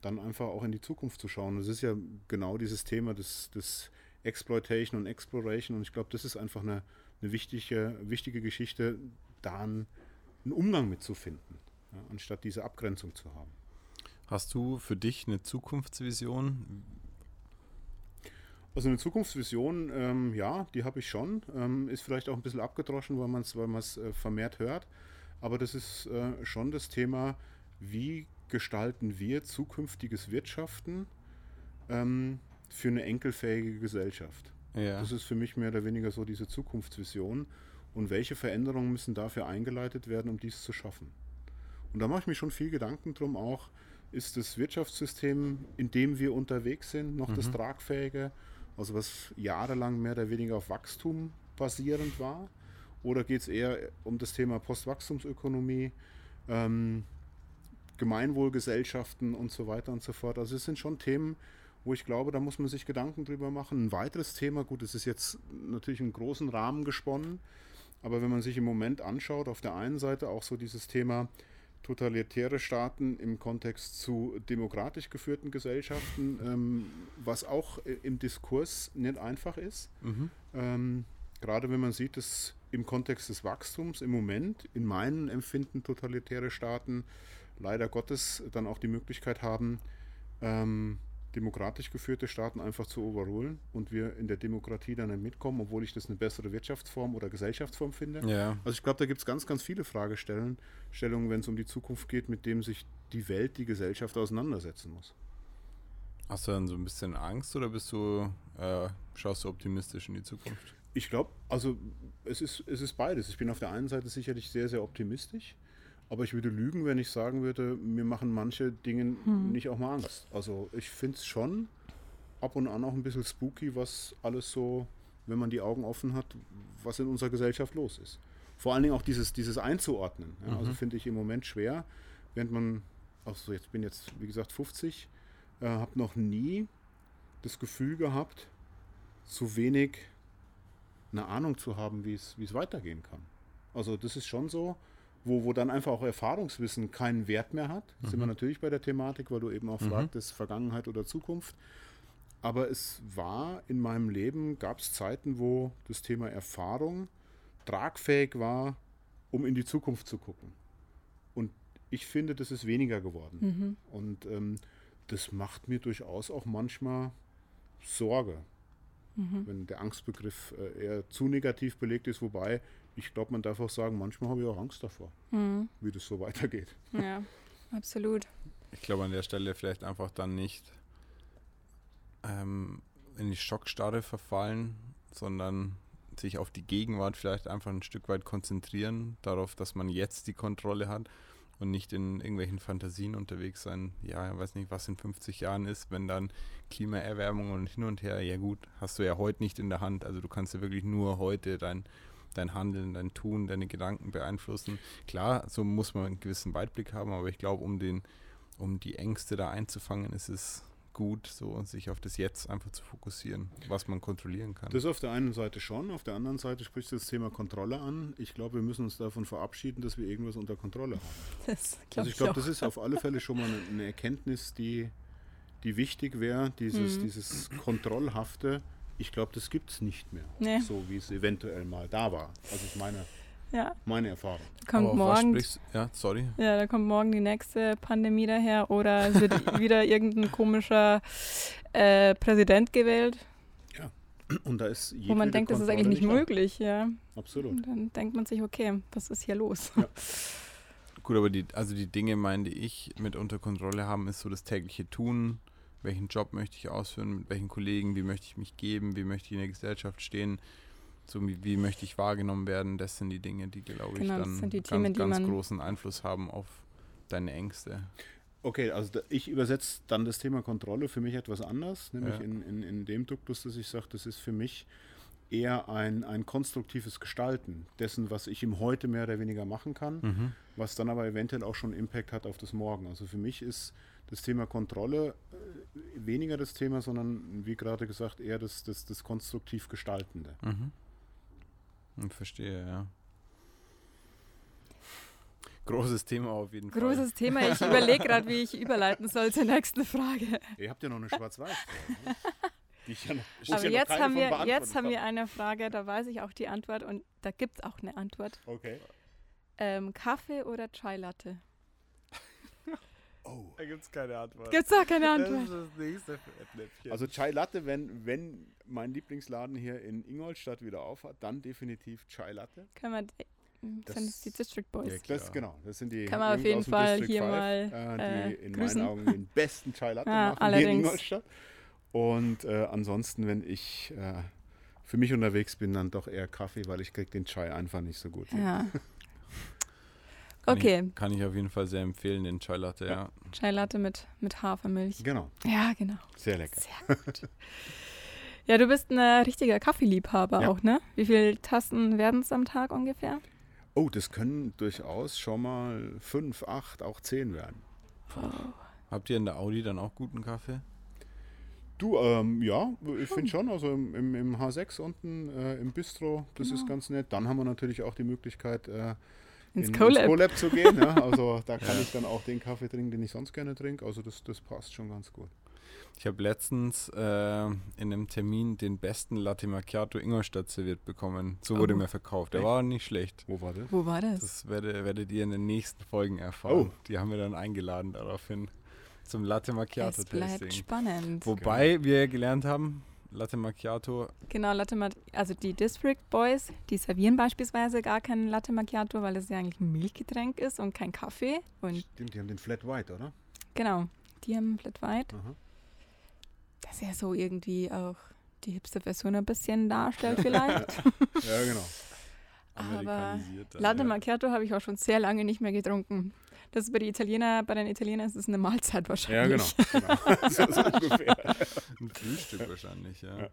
dann einfach auch in die Zukunft zu schauen. Das ist ja genau dieses Thema des, des Exploitation und Exploration. Und ich glaube, das ist einfach eine, eine wichtige, wichtige Geschichte, da einen, einen Umgang mitzufinden, ja, anstatt diese Abgrenzung zu haben. Hast du für dich eine Zukunftsvision? Also eine Zukunftsvision, ähm, ja, die habe ich schon. Ähm, ist vielleicht auch ein bisschen abgedroschen, weil man es weil man's, äh, vermehrt hört. Aber das ist äh, schon das Thema, wie gestalten wir zukünftiges Wirtschaften ähm, für eine enkelfähige Gesellschaft. Ja. Das ist für mich mehr oder weniger so diese Zukunftsvision. Und welche Veränderungen müssen dafür eingeleitet werden, um dies zu schaffen? Und da mache ich mir schon viel Gedanken drum auch, ist das Wirtschaftssystem, in dem wir unterwegs sind, noch das Mhm. tragfähige, also was jahrelang mehr oder weniger auf Wachstum basierend war? Oder geht es eher um das Thema Postwachstumsökonomie, ähm, Gemeinwohlgesellschaften und so weiter und so fort? Also es sind schon Themen, wo ich glaube, da muss man sich Gedanken drüber machen. Ein weiteres Thema, gut, es ist jetzt natürlich einen großen Rahmen gesponnen, aber wenn man sich im Moment anschaut, auf der einen Seite auch so dieses Thema totalitäre Staaten im Kontext zu demokratisch geführten Gesellschaften, ähm, was auch im Diskurs nicht einfach ist. Mhm. Ähm, gerade wenn man sieht, dass im Kontext des Wachstums im Moment in meinen Empfinden totalitäre Staaten leider Gottes dann auch die Möglichkeit haben, ähm, demokratisch geführte Staaten einfach zu überholen und wir in der Demokratie dann nicht mitkommen, obwohl ich das eine bessere Wirtschaftsform oder Gesellschaftsform finde. Ja. Also ich glaube, da gibt es ganz, ganz viele Fragestellungen, wenn es um die Zukunft geht, mit dem sich die Welt, die Gesellschaft auseinandersetzen muss. Hast du dann so ein bisschen Angst oder bist du, äh, schaust du optimistisch in die Zukunft? Ich glaube, also es ist, es ist beides. Ich bin auf der einen Seite sicherlich sehr, sehr optimistisch. Aber ich würde lügen, wenn ich sagen würde, mir machen manche Dinge hm. nicht auch mal Angst. Also ich finde es schon ab und an auch ein bisschen spooky, was alles so, wenn man die Augen offen hat, was in unserer Gesellschaft los ist. Vor allen Dingen auch dieses, dieses einzuordnen. Ja, also mhm. Also finde ich im Moment schwer, während man, also jetzt bin jetzt, wie gesagt, 50, äh, habe noch nie das Gefühl gehabt, so wenig eine Ahnung zu haben, wie es weitergehen kann. Also das ist schon so, wo, wo dann einfach auch Erfahrungswissen keinen Wert mehr hat. Mhm. Sind wir mhm. natürlich bei der Thematik, weil du eben auch mhm. fragtest, Vergangenheit oder Zukunft. Aber es war in meinem Leben, gab es Zeiten, wo das Thema Erfahrung tragfähig war, um in die Zukunft zu gucken. Und ich finde, das ist weniger geworden. Mhm. Und ähm, das macht mir durchaus auch manchmal Sorge, mhm. wenn der Angstbegriff äh, eher zu negativ belegt ist, wobei ich glaube, man darf auch sagen, manchmal habe ich auch Angst davor, mhm. wie das so weitergeht. Ja, absolut. Ich glaube an der Stelle vielleicht einfach dann nicht ähm, in die Schockstarre verfallen, sondern sich auf die Gegenwart vielleicht einfach ein Stück weit konzentrieren, darauf, dass man jetzt die Kontrolle hat und nicht in irgendwelchen Fantasien unterwegs sein. Ja, ich weiß nicht, was in 50 Jahren ist, wenn dann Klimaerwärmung und hin und her, ja gut, hast du ja heute nicht in der Hand. Also du kannst ja wirklich nur heute dein dein Handeln, dein Tun, deine Gedanken beeinflussen. Klar, so muss man einen gewissen Weitblick haben, aber ich glaube, um den, um die Ängste da einzufangen, ist es gut, so sich auf das Jetzt einfach zu fokussieren, was man kontrollieren kann. Das auf der einen Seite schon, auf der anderen Seite spricht das Thema Kontrolle an. Ich glaube, wir müssen uns davon verabschieden, dass wir irgendwas unter Kontrolle haben. Das glaub also ich glaube, das ist auf alle Fälle schon mal eine, eine Erkenntnis, die, die wichtig wäre, dieses, mhm. dieses Kontrollhafte ich glaube, das gibt es nicht mehr, nee. so wie es eventuell mal da war. Also ist meine, ja. meine Erfahrung. Kommt morgen, ja, sorry. Ja, da kommt morgen die nächste Pandemie daher oder es wird wieder irgendein komischer äh, Präsident gewählt. Ja, und da ist Wo man denkt, das ist eigentlich nicht, nicht möglich, ja. Absolut. Und dann denkt man sich, okay, was ist hier los? Ja. Gut, aber die, also die Dinge, meine ich, mit unter Kontrolle haben, ist so das tägliche Tun, welchen Job möchte ich ausführen, mit welchen Kollegen, wie möchte ich mich geben, wie möchte ich in der Gesellschaft stehen, so wie, wie möchte ich wahrgenommen werden. Das sind die Dinge, die, glaube genau, ich, dann ganz, Themen, ganz großen Einfluss haben auf deine Ängste. Okay, also da, ich übersetze dann das Thema Kontrolle für mich etwas anders, nämlich ja. in, in, in dem Duktus, dass ich sage, das ist für mich eher ein, ein konstruktives Gestalten dessen, was ich im Heute mehr oder weniger machen kann, mhm. was dann aber eventuell auch schon Impact hat auf das Morgen. Also für mich ist das Thema Kontrolle äh, weniger das Thema, sondern wie gerade gesagt, eher das, das, das konstruktiv Gestaltende. Mhm. Ich verstehe, ja. Großes Thema auf jeden Großes Fall. Großes Thema. Ich überlege gerade, wie ich überleiten soll zur nächsten Frage. Ihr habt ja noch eine Schwarz-Weiß. Ne? Ja Aber jetzt, haben wir, jetzt haben wir eine Frage, da weiß ich auch die Antwort und da gibt es auch eine Antwort. Okay. Ähm, Kaffee oder Chai Latte? Oh. Da gibt es keine Antwort. Gibt es auch keine Antwort. Das ist das nächste Fettnäpfchen. Also Chai Latte, wenn, wenn mein Lieblingsladen hier in Ingolstadt wieder aufhat, dann definitiv Chai Latte. Kann man, das, sind das die District Boys. Ja, das, genau, das sind die Kann man auf jeden Fall District hier 5, mal äh, die in grüßen. meinen Augen den besten Chai Latte ah, machen allerdings. hier in Ingolstadt. Und äh, ansonsten, wenn ich äh, für mich unterwegs bin, dann doch eher Kaffee, weil ich kriege den Chai einfach nicht so gut. Ja. Kann okay. Ich, kann ich auf jeden Fall sehr empfehlen, den Chai Latte, ja. ja. Chai Latte mit, mit Hafermilch. Genau. Ja, genau. Sehr lecker. Sehr gut. ja, du bist ein richtiger Kaffeeliebhaber ja. auch, ne? Wie viele Tassen werden es am Tag ungefähr? Oh, das können durchaus schon mal fünf, acht, auch zehn werden. Wow. Habt ihr in der Audi dann auch guten Kaffee? Du, ähm, ja, ich finde schon. Also im, im, im, H6 unten äh, im Bistro, das genau. ist ganz nett. Dann haben wir natürlich auch die Möglichkeit, äh, ins in, CoLab. ins CoLab zu gehen. Ja? Also da kann ich dann auch den Kaffee trinken, den ich sonst gerne trinke. Also das, das passt schon ganz gut. Ich habe letztens äh, in einem Termin den besten Latte Macchiato Ingolstadt serviert bekommen. So wurde Oh. mir verkauft. Der Echt? war nicht schlecht. Wo war das? Wo war das? Das werdet, werdet ihr in den nächsten Folgen erfahren. Oh. Die haben wir dann eingeladen daraufhin zum Latte Macchiato es bleibt Tasting. spannend. Wobei wir gelernt haben, Latte Macchiato, Genau, Latte Macchiato, also die District Boys, die servieren beispielsweise gar keinen Latte Macchiato, weil es ja eigentlich ein Milchgetränk ist und kein Kaffee. Und Stimmt, die haben den Flat White, oder? genau, die haben Flat White, Aha. das ja so irgendwie auch die Hipster-Version ein bisschen darstellt vielleicht. Ja, genau. Aber Latte ja. Macchiato habe ich auch schon sehr lange nicht mehr getrunken. Das ist bei, die Italiener, bei den Italienern ist es eine Mahlzeit Ja, wahrscheinlich. genau. genau. so, so ungefähr. Ein Frühstück wahrscheinlich, ja. Ja.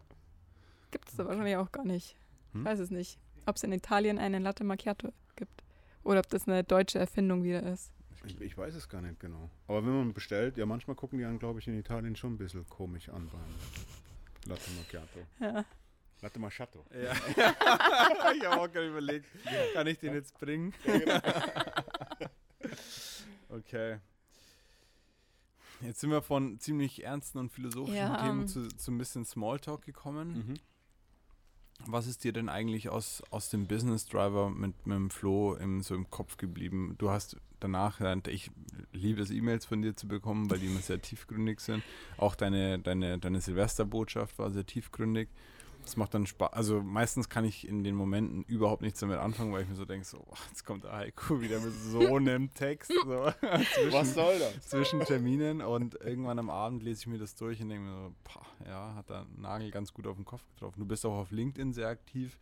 Gibt es aber wahrscheinlich auch gar nicht. Hm? Ich weiß es nicht. Ob es in Italien einen Latte Macchiato gibt. Oder ob das eine deutsche Erfindung wieder ist. Ich, ich weiß es gar nicht genau. Aber wenn man bestellt, ja, manchmal gucken die einen, glaube ich, in Italien schon ein bisschen komisch an beim Latte Macchiato. Ja. Latte Macchiato. Ja. ich habe auch gerade überlegt, kann ich den jetzt bringen? Okay. Jetzt sind wir von ziemlich ernsten und philosophischen Ja, Themen ähm, zu, zu ein bisschen Smalltalk gekommen. Mhm. Was ist dir denn eigentlich aus, aus dem Business Driver mit, mit dem Flo im, so im Kopf geblieben? Du hast danach, gelernt, ich liebe es, E-Mails von dir zu bekommen, weil die immer sehr tiefgründig sind. Auch deine, deine, deine Silvesterbotschaft war sehr tiefgründig. Das macht dann Spaß. Also meistens kann ich in den Momenten überhaupt nichts damit anfangen, weil ich mir so denke, so, jetzt kommt der Heiko wieder mit so einem Text so, zwischen, Was soll das? zwischen Terminen und irgendwann am Abend lese ich mir das durch und denke mir so, pah, ja, hat da einen Nagel ganz gut auf den Kopf getroffen. Du bist auch auf LinkedIn sehr aktiv.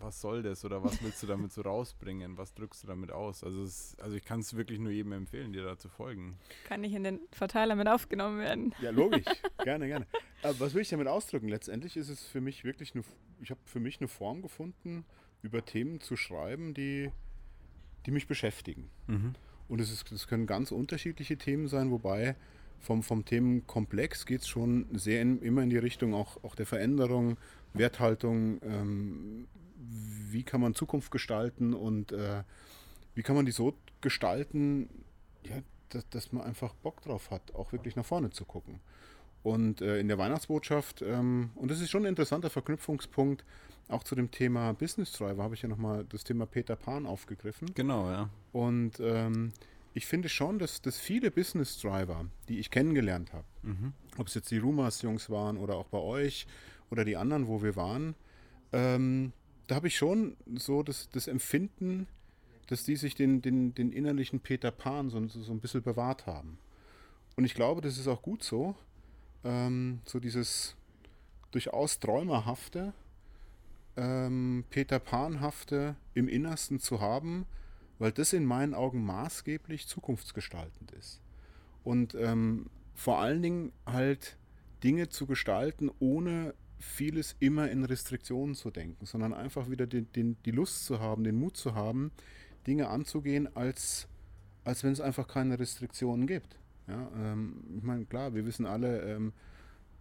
Was soll das oder was willst du damit so rausbringen? Was drückst du damit aus? Also, es, also ich kann es wirklich nur jedem empfehlen, dir da zu folgen. Kann nicht in den Verteiler mit aufgenommen werden. Ja, logisch. gerne, gerne. Aber was will ich damit ausdrücken? Letztendlich ist es für mich wirklich eine, ich habe für mich eine Form gefunden, über Themen zu schreiben, die, die mich beschäftigen. Und es, ist, es können ganz unterschiedliche Themen sein, wobei vom, vom Themenkomplex geht es schon sehr in, immer in die Richtung auch, auch der Veränderung, Werthaltung, ähm, wie kann man Zukunft gestalten und äh, wie kann man die so gestalten, ja, dass, dass man einfach Bock drauf hat, auch wirklich nach vorne zu gucken. Und äh, in der Weihnachtsbotschaft, ähm, und das ist schon ein interessanter Verknüpfungspunkt, auch zu dem Thema Business Driver, habe ich ja nochmal das Thema Peter Pan aufgegriffen. Genau, ja. Und ähm, ich finde schon, dass, dass viele Business Driver, die ich kennengelernt habe, Mhm. ob es jetzt die Rumas-Jungs waren oder auch bei euch oder die anderen, wo wir waren, ähm, da habe ich schon so das, das Empfinden, dass die sich den, den, den innerlichen Peter Pan so, so, so ein bisschen bewahrt haben. Und ich glaube, das ist auch gut so. Ähm, so dieses durchaus Träumerhafte, ähm, Peter Panhafte im Innersten zu haben, weil das in meinen Augen maßgeblich zukunftsgestaltend ist. Und ähm, vor allen Dingen halt Dinge zu gestalten, ohne vieles immer in Restriktionen zu denken, sondern einfach wieder den, den, die Lust zu haben, den Mut zu haben, Dinge anzugehen, als, als wenn es einfach keine Restriktionen gibt. Ja, ähm, ich meine, klar, wir wissen alle, ähm,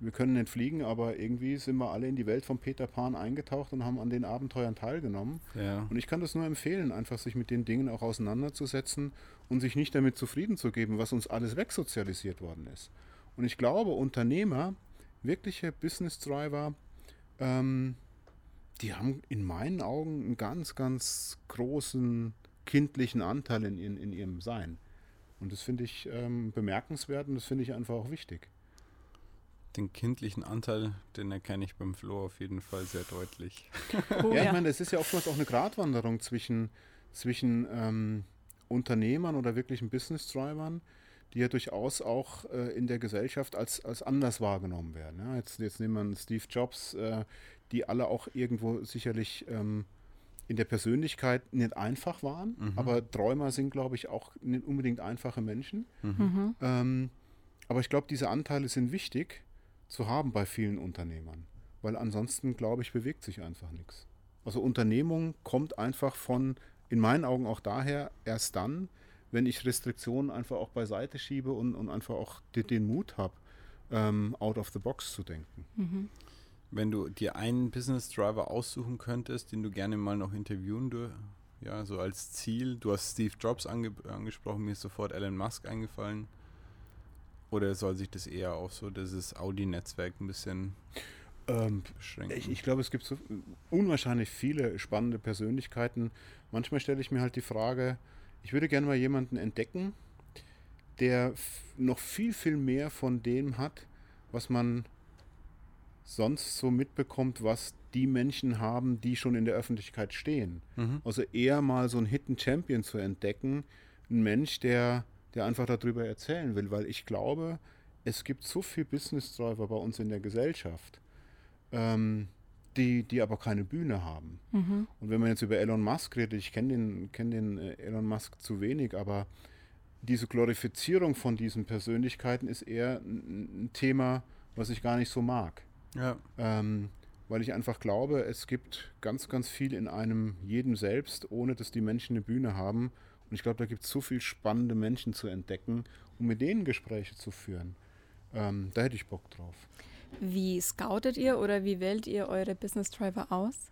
wir können nicht fliegen, aber irgendwie sind wir alle in die Welt von Peter Pan eingetaucht und haben an den Abenteuern teilgenommen. Ja. Und ich kann das nur empfehlen, einfach sich mit den Dingen auch auseinanderzusetzen und sich nicht damit zufrieden zu geben, was uns alles wegsozialisiert worden ist. Und ich glaube, Unternehmer, wirkliche Business Driver, ähm, die haben in meinen Augen einen ganz, ganz großen kindlichen Anteil in, in, in ihrem Sein. Und das finde ich ähm, bemerkenswert und das finde ich einfach auch wichtig. Den kindlichen Anteil, den erkenne ich beim Flo auf jeden Fall sehr deutlich. Oh, ja, ja. ich meine, es ist ja oftmals auch eine Gratwanderung zwischen, zwischen ähm, Unternehmern oder wirklichen Business-Drivern, die ja durchaus auch äh, in der Gesellschaft als, als anders wahrgenommen werden. Ja, jetzt, jetzt nehmen wir einen Steve Jobs, äh, die alle auch irgendwo sicherlich ähm, in der Persönlichkeit nicht einfach waren, Mhm. aber Träumer sind, glaube ich, auch nicht unbedingt einfache Menschen. Mhm. Ähm, aber ich glaube, diese Anteile sind wichtig zu haben bei vielen Unternehmern, weil ansonsten, glaube ich, bewegt sich einfach nichts. Also Unternehmung kommt einfach von, in meinen Augen auch daher, erst dann, wenn ich Restriktionen einfach auch beiseite schiebe und, und einfach auch den, den Mut habe, ähm, out of the box zu denken. Mhm. Wenn du dir einen Business Driver aussuchen könntest, den du gerne mal noch interviewen dür ja, so als Ziel? Du hast Steve Jobs ange angesprochen, mir ist sofort Elon Musk eingefallen. Oder soll sich das eher auf so dieses Audi-Netzwerk ein bisschen ähm, beschränken? Ich, ich glaube, es gibt so unwahrscheinlich viele spannende Persönlichkeiten. Manchmal stelle ich mir halt die Frage, ich würde gerne mal jemanden entdecken, der noch viel, viel mehr von dem hat, was man sonst so mitbekommt, was die Menschen haben, die schon in der Öffentlichkeit stehen. Mhm. Also eher mal so einen Hidden Champion zu entdecken, ein Mensch, der, der einfach darüber erzählen will, weil ich glaube, es gibt so viel Business Driver bei uns in der Gesellschaft, ähm, die, die aber keine Bühne haben. Mhm. Und wenn man jetzt über Elon Musk redet, ich kenne den, kenn den äh, Elon Musk zu wenig, aber diese Glorifizierung von diesen Persönlichkeiten ist eher ein, ein Thema, was ich gar nicht so mag. Ja. Ähm, weil ich einfach glaube, es gibt ganz, ganz viel in einem jedem selbst, ohne dass die Menschen eine Bühne haben. Und ich glaube, da gibt es so viele spannende Menschen zu entdecken, um mit denen Gespräche zu führen. Ähm, da hätte ich Bock drauf. Wie scoutet ihr oder wie wählt ihr eure Business Driver aus?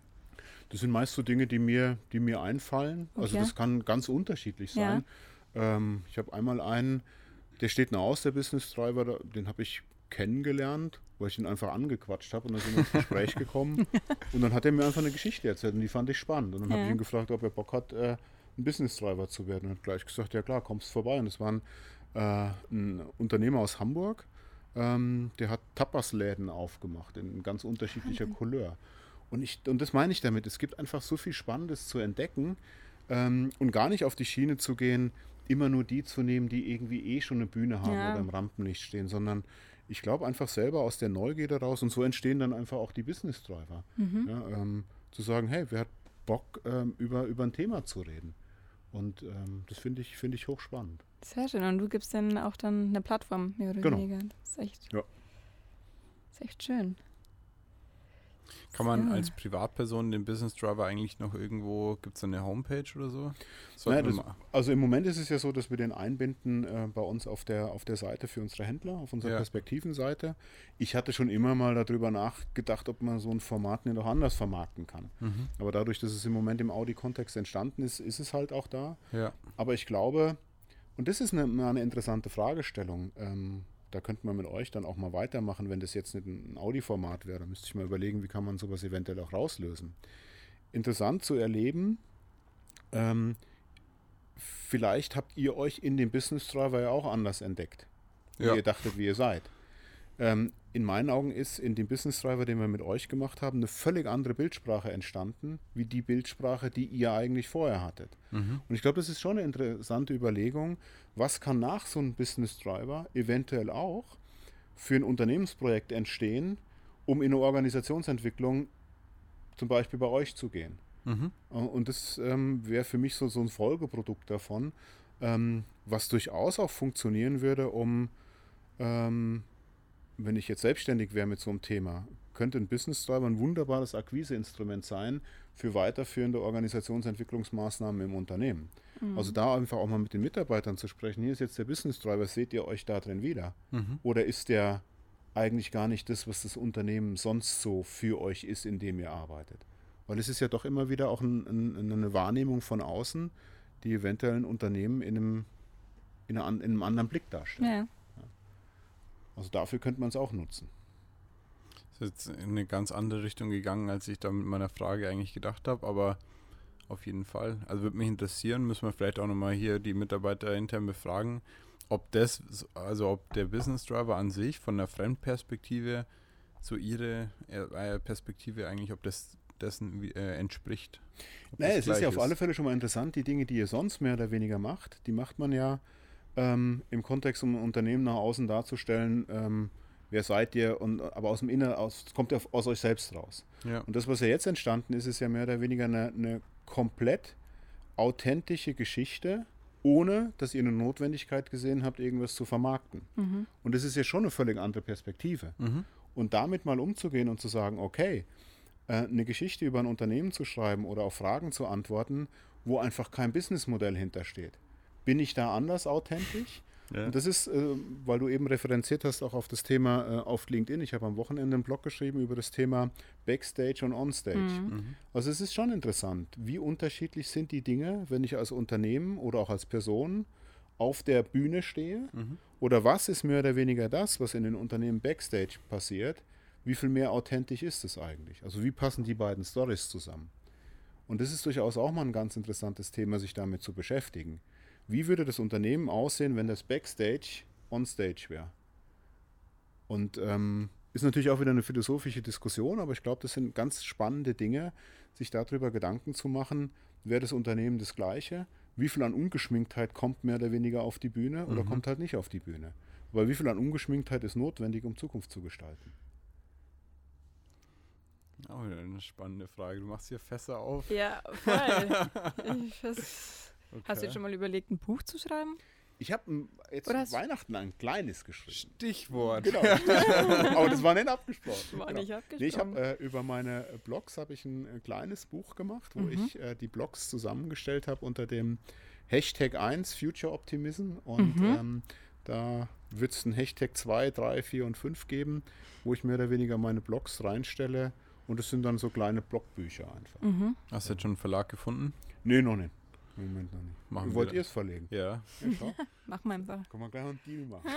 Das sind meist so Dinge, die mir, die mir einfallen. Also okay. Also das kann ganz unterschiedlich sein. Ja. Ähm, ich habe einmal einen, der steht noch aus, der Business Driver, den habe ich kennengelernt, weil ich ihn einfach angequatscht habe und dann sind wir ins Gespräch gekommen. und dann hat er mir einfach eine Geschichte erzählt und die fand ich spannend. Und dann ja. habe ich ihn gefragt, ob er Bock hat, äh, ein Business Driver zu werden. Und hat gleich gesagt, ja klar, kommst vorbei. Und das war ein, äh, ein Unternehmer aus Hamburg, ähm, der hat Tapasläden aufgemacht in ganz unterschiedlicher okay. Couleur. Und, ich, und das meine ich damit, es gibt einfach so viel Spannendes zu entdecken ähm, und gar nicht auf die Schiene zu gehen, immer nur die zu nehmen, die irgendwie eh schon eine Bühne haben ja. oder im Rampenlicht stehen, sondern ich glaube einfach selber aus der Neugierde raus und so entstehen dann einfach auch die Business Driver. Mhm. Ja, ähm, zu sagen, hey, wer hat Bock, ähm, über, über ein Thema zu reden? Und ähm, das finde ich, find ich hochspannend. Sehr schön. Und du gibst dann auch dann eine Plattform, mehr oder genau. weniger. Das ist echt, ja. das ist echt schön. Kann man ja. als Privatperson den Business Driver eigentlich noch irgendwo, gibt es eine Homepage oder so? Naja, das, also im Moment ist es ja so, dass wir den einbinden äh, bei uns auf der, auf der Seite für unsere Händler, auf unserer ja. Perspektivenseite. Ich hatte schon immer mal darüber nachgedacht, ob man so ein Format nicht noch anders vermarkten kann. Mhm. Aber dadurch, dass es im Moment im Audi-Kontext entstanden ist, ist es halt auch da. Ja. Aber ich glaube, und das ist eine, eine interessante Fragestellung. Ähm, da könnte man mit euch dann auch mal weitermachen, wenn das jetzt nicht ein Audi-Format wäre. Da müsste ich mal überlegen, wie kann man sowas eventuell auch rauslösen. Interessant zu erleben, ähm, vielleicht habt ihr euch in dem Business Driver ja auch anders entdeckt, wie ja. ihr dachtet, wie ihr seid. Ähm, in meinen Augen ist in dem Business Driver, den wir mit euch gemacht haben, eine völlig andere Bildsprache entstanden, wie die Bildsprache, die ihr eigentlich vorher hattet. Mhm. Und ich glaube, das ist schon eine interessante Überlegung, was kann nach so einem Business Driver eventuell auch für ein Unternehmensprojekt entstehen, um in eine Organisationsentwicklung zum Beispiel bei euch zu gehen. Mhm. Äh, und das ähm, wäre für mich so, so ein Folgeprodukt davon, ähm, was durchaus auch funktionieren würde, um ähm, wenn ich jetzt selbstständig wäre mit so einem Thema, könnte ein Business Driver ein wunderbares Akquiseinstrument sein für weiterführende Organisationsentwicklungsmaßnahmen im Unternehmen. Mhm. Also da einfach auch mal mit den Mitarbeitern zu sprechen, hier ist jetzt der Business Driver, seht ihr euch da drin wieder? Mhm. Oder ist der eigentlich gar nicht das, was das Unternehmen sonst so für euch ist, in dem ihr arbeitet? Weil es ist ja doch immer wieder auch ein, ein, eine Wahrnehmung von außen, die eventuell ein Unternehmen in einem, in, einer, in einem anderen Blick darstellt. Ja. Also dafür könnte man es auch nutzen. Das ist jetzt in eine ganz andere Richtung gegangen, als ich da mit meiner Frage eigentlich gedacht habe, aber auf jeden Fall. Also würde mich interessieren, müssen wir vielleicht auch nochmal hier die Mitarbeiter intern befragen, ob das, also ob der Business Driver an sich von der Fremdperspektive so ihre äh, Perspektive eigentlich, ob das dessen äh, entspricht. Naja, es ist ja auf alle Fälle schon mal interessant, die Dinge, die ihr sonst mehr oder weniger macht, die macht man ja ähm, im Kontext, um ein Unternehmen nach außen darzustellen, ähm, wer seid ihr, und, aber aus dem Inneren, aus, kommt ja aus euch selbst raus. Ja. Und das, was ja jetzt entstanden ist, ist ja mehr oder weniger eine, eine komplett authentische Geschichte, ohne dass ihr eine Notwendigkeit gesehen habt, irgendwas zu vermarkten. Mhm. Und das ist ja schon eine völlig andere Perspektive. Mhm. Und damit mal umzugehen und zu sagen, okay, äh, eine Geschichte über ein Unternehmen zu schreiben oder auf Fragen zu antworten, wo einfach kein Businessmodell hintersteht bin ich da anders authentisch? Ja. Und das ist, äh, weil du eben referenziert hast, auch auf das Thema äh, auf LinkedIn. Ich habe am Wochenende einen Blog geschrieben über das Thema Backstage und Onstage. Mhm. mhm. Also es ist schon interessant, wie unterschiedlich sind die Dinge, wenn ich als Unternehmen oder auch als Person auf der Bühne stehe mhm. oder was ist mehr oder weniger das, was in den Unternehmen Backstage passiert, wie viel mehr authentisch ist es eigentlich? Also wie passen die beiden Stories zusammen? Und das ist durchaus auch mal ein ganz interessantes Thema, sich damit zu beschäftigen. Wie würde das Unternehmen aussehen, wenn das Backstage on-stage wäre? Und ähm, ist natürlich auch wieder eine philosophische Diskussion, aber ich glaube, das sind ganz spannende Dinge, sich darüber Gedanken zu machen, wäre das Unternehmen das gleiche? Wie viel an Ungeschminktheit kommt mehr oder weniger auf die Bühne oder mhm. kommt halt nicht auf die Bühne? Aber wie viel an Ungeschminktheit ist notwendig, um Zukunft zu gestalten? Auch wieder eine spannende Frage. Du machst hier Fässer auf. Ja, voll. okay. Hast du jetzt schon mal überlegt, ein Buch zu schreiben? Ich habe jetzt Oder Weihnachten ein kleines geschrieben. Stichwort. Genau. Aber das war nicht abgesprochen. War genau. nicht abgesprochen. Nee, ich habe äh, über meine Blogs habe ich ein äh, kleines Buch gemacht, wo mhm. ich äh, die Blogs zusammengestellt habe unter dem Hashtag 1 Future Optimism und mhm. ähm, da wird es ein Hashtag 2, 3, 4 und 5 geben, wo ich mehr oder weniger meine Blogs reinstelle und es sind dann so kleine Blogbücher einfach. Mhm. Hast du jetzt schon einen Verlag gefunden? Nee, noch nicht. Im Moment noch nicht. Machen Wollt ihr es verlegen? Ja. ja Machen wir einfach. Können wir gleich einen Deal machen.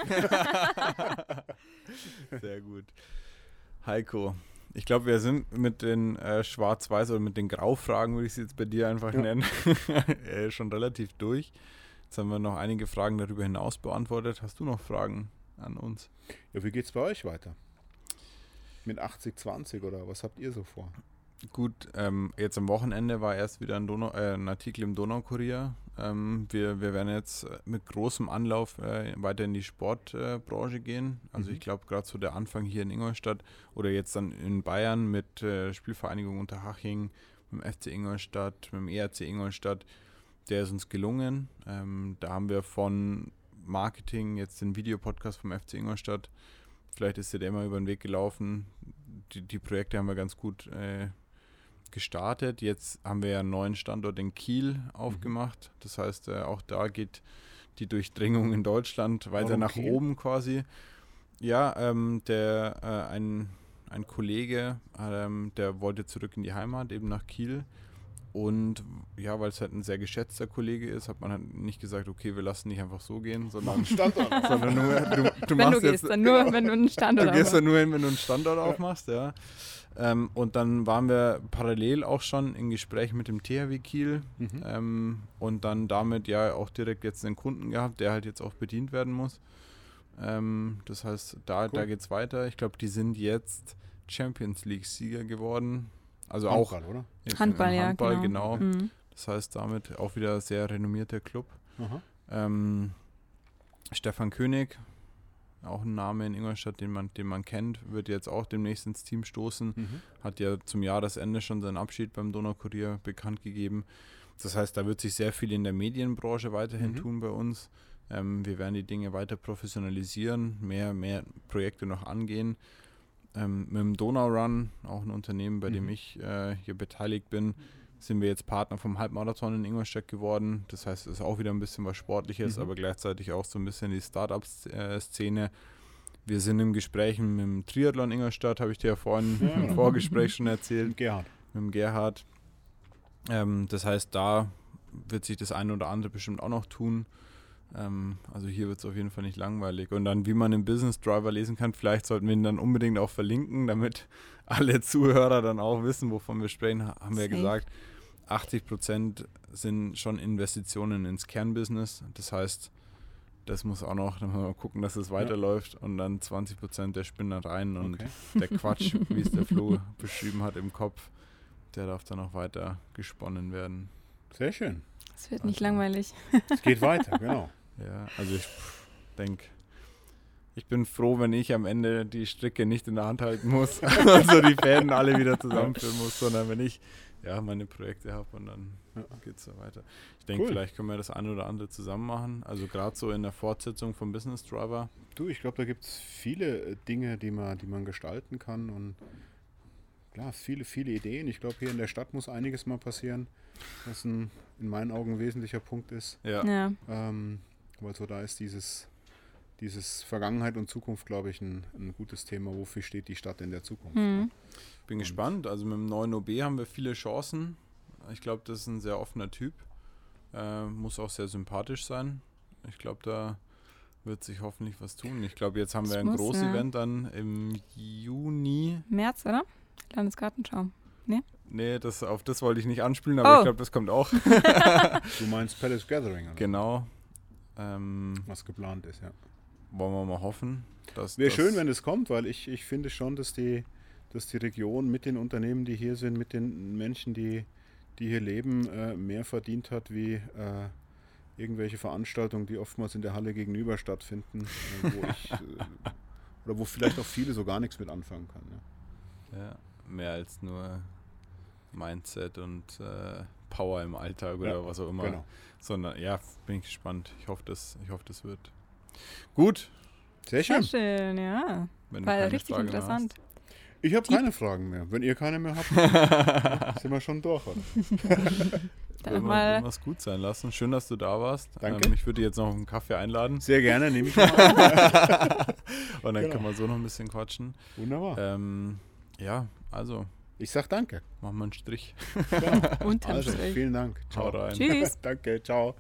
Sehr gut. Heiko, ich glaube, wir sind mit den äh, Schwarz-Weiß oder mit den Graufragen, würde ich sie jetzt bei dir einfach ja. nennen, äh, schon relativ durch. Jetzt haben wir noch einige Fragen darüber hinaus beantwortet. Hast du noch Fragen an uns? Ja, wie geht es bei euch weiter? Mit 80-20 oder was habt ihr so vor? Gut, ähm, jetzt am Wochenende war erst wieder ein, Donau, äh, ein Artikel im Donaukurier. Ähm, wir, wir werden jetzt mit großem Anlauf äh, weiter in die Sportbranche äh, gehen. Also mhm. ich glaube gerade so der Anfang hier in Ingolstadt oder jetzt dann in Bayern mit äh, Spielvereinigung Unterhaching, mit dem FC Ingolstadt, mit dem ERC Ingolstadt, der ist uns gelungen. Ähm, da haben wir von Marketing jetzt den Videopodcast vom FC Ingolstadt Vielleicht ist dir der immer über den Weg gelaufen. Die, die Projekte haben wir ganz gut äh, gestartet. Jetzt haben wir ja einen neuen Standort in Kiel aufgemacht. Mhm. Das heißt, äh, auch da geht die Durchdringung in Deutschland weiter Warum nach Kiel? oben quasi. Ja, ähm, der äh, ein, ein Kollege, ähm, der wollte zurück in die Heimat, eben nach Kiel. Und ja, weil es halt ein sehr geschätzter Kollege ist, hat man halt nicht gesagt, okay, wir lassen dich einfach so gehen, sondern, sondern nur, du, du machst du gehst, jetzt, dann nur, genau, wenn du einen Standort Du gehst dann nur hin, wenn du einen Standort aufmachst, ja. Ähm, und dann waren wir parallel auch schon in Gespräch mit dem THW Kiel mhm. ähm, und dann damit ja auch direkt jetzt einen Kunden gehabt, der halt jetzt auch bedient werden muss. Ähm, das heißt, da, cool. da geht es weiter. Ich glaube, die sind jetzt Champions League-Sieger geworden. Also Handball, auch oder? Handball, ja. Handball, genau. genau. Mhm. Das heißt, damit auch wieder sehr renommierter Club. Ähm, Stefan König, auch ein Name in Ingolstadt, den man, den man kennt, wird jetzt auch demnächst ins Team stoßen. Mhm. Hat ja zum Jahresende schon seinen Abschied beim Donaukurier bekannt gegeben. Das heißt, da wird sich sehr viel in der Medienbranche weiterhin mhm. tun bei uns. Ähm, wir werden die Dinge weiter professionalisieren, mehr, mehr Projekte noch angehen ähm, mit dem Donau Run, auch ein Unternehmen, bei mhm. dem ich äh, hier beteiligt bin, sind wir jetzt Partner vom Halbmarathon in Ingolstadt geworden. Das heißt, es ist auch wieder ein bisschen was Sportliches, mhm. aber gleichzeitig auch so ein bisschen die Startup-Szene. Wir sind im Gespräch mit dem Triathlon Ingolstadt, habe ich dir ja vorhin ja. im Vorgespräch schon erzählt. Mit Gerhard. Mit dem Gerhard. Ähm, das heißt, da wird sich das eine oder andere bestimmt auch noch tun. Ähm, also hier wird es auf jeden Fall nicht langweilig. Und dann, wie man im Business Driver lesen kann, vielleicht sollten wir ihn dann unbedingt auch verlinken, damit alle Zuhörer dann auch wissen, wovon wir sprechen, haben wir gesagt. 80 Prozent sind schon Investitionen ins Kernbusiness. Das heißt, das muss auch noch, dann wir mal gucken, dass es weiterläuft und dann 20 Prozent der Spinnereien und okay. der Quatsch, wie es der Flo beschrieben hat im Kopf, der darf dann auch weiter gesponnen werden. Sehr schön. Es wird nicht also, langweilig. Es geht weiter, genau. Ja, also ich denke, ich bin froh, wenn ich am Ende die Stricke nicht in der Hand halten muss, also die Fäden alle wieder zusammenführen muss, sondern wenn ich ja meine Projekte habe und dann ja. geht es so weiter. Ich denke, cool. vielleicht können wir das eine oder andere zusammen machen. Also gerade so in der Fortsetzung vom Business Driver. Du, ich glaube, da gibt es viele äh, Dinge, die man, die man gestalten kann und klar, viele, viele Ideen. Ich glaube, hier in der Stadt muss einiges mal passieren, was ein, in meinen Augen ein wesentlicher Punkt ist. Ja. ja. Ähm, weil so da ist dieses dieses Vergangenheit und Zukunft, glaube ich, ein, ein gutes Thema. Wofür steht die Stadt in der Zukunft? Mhm. Bin gespannt. Also mit dem neuen OB haben wir viele Chancen. Ich glaube, das ist ein sehr offener Typ. Äh, muss auch sehr sympathisch sein. Ich glaube, da wird sich hoffentlich was tun. Ich glaube, jetzt haben Das wir ein muss, Großevent dann im Juni. März, oder? Landesgartenschau. Nee, das, auf das wollte ich nicht anspielen, aber Oh. ich glaube, das kommt auch. Du meinst Palace Gathering, oder? genau. Ähm, Was geplant ist, ja. wollen wir mal hoffen, dass Wäre das schön, wenn es kommt, weil ich, ich finde schon, dass die, dass die Region mit den Unternehmen, die hier sind, mit den Menschen, die, die hier leben, äh, mehr verdient hat wie äh, irgendwelche Veranstaltungen, die oftmals in der Halle gegenüber stattfinden, äh, wo ich äh, oder wo vielleicht auch viele so gar nichts mit anfangen können. Ja. Ja, mehr als nur Mindset und äh, Power im Alltag oder Ja, was auch immer. Genau. Sondern ja, bin ich gespannt. Ich hoffe, das, ich hoffe, das wird. Gut, Sehr schön. Sehr schön, ja. War richtig Frage interessant. Ich habe keine Fragen mehr. Wenn ihr keine mehr habt, sind wir schon durch. Oder? Dann mal es gut sein lassen. Schön, dass du da warst. Danke. Ähm, ich würde jetzt noch einen Kaffee einladen Sehr gerne, nehme ich mal. und dann Genau. können wir so noch ein bisschen quatschen. Wunderbar. Ähm, ja, also Ich sag danke. machen wir einen Strich. Genau. unterm Also, Strich. vielen Dank. Ciao rein. Tschüss. danke, ciao.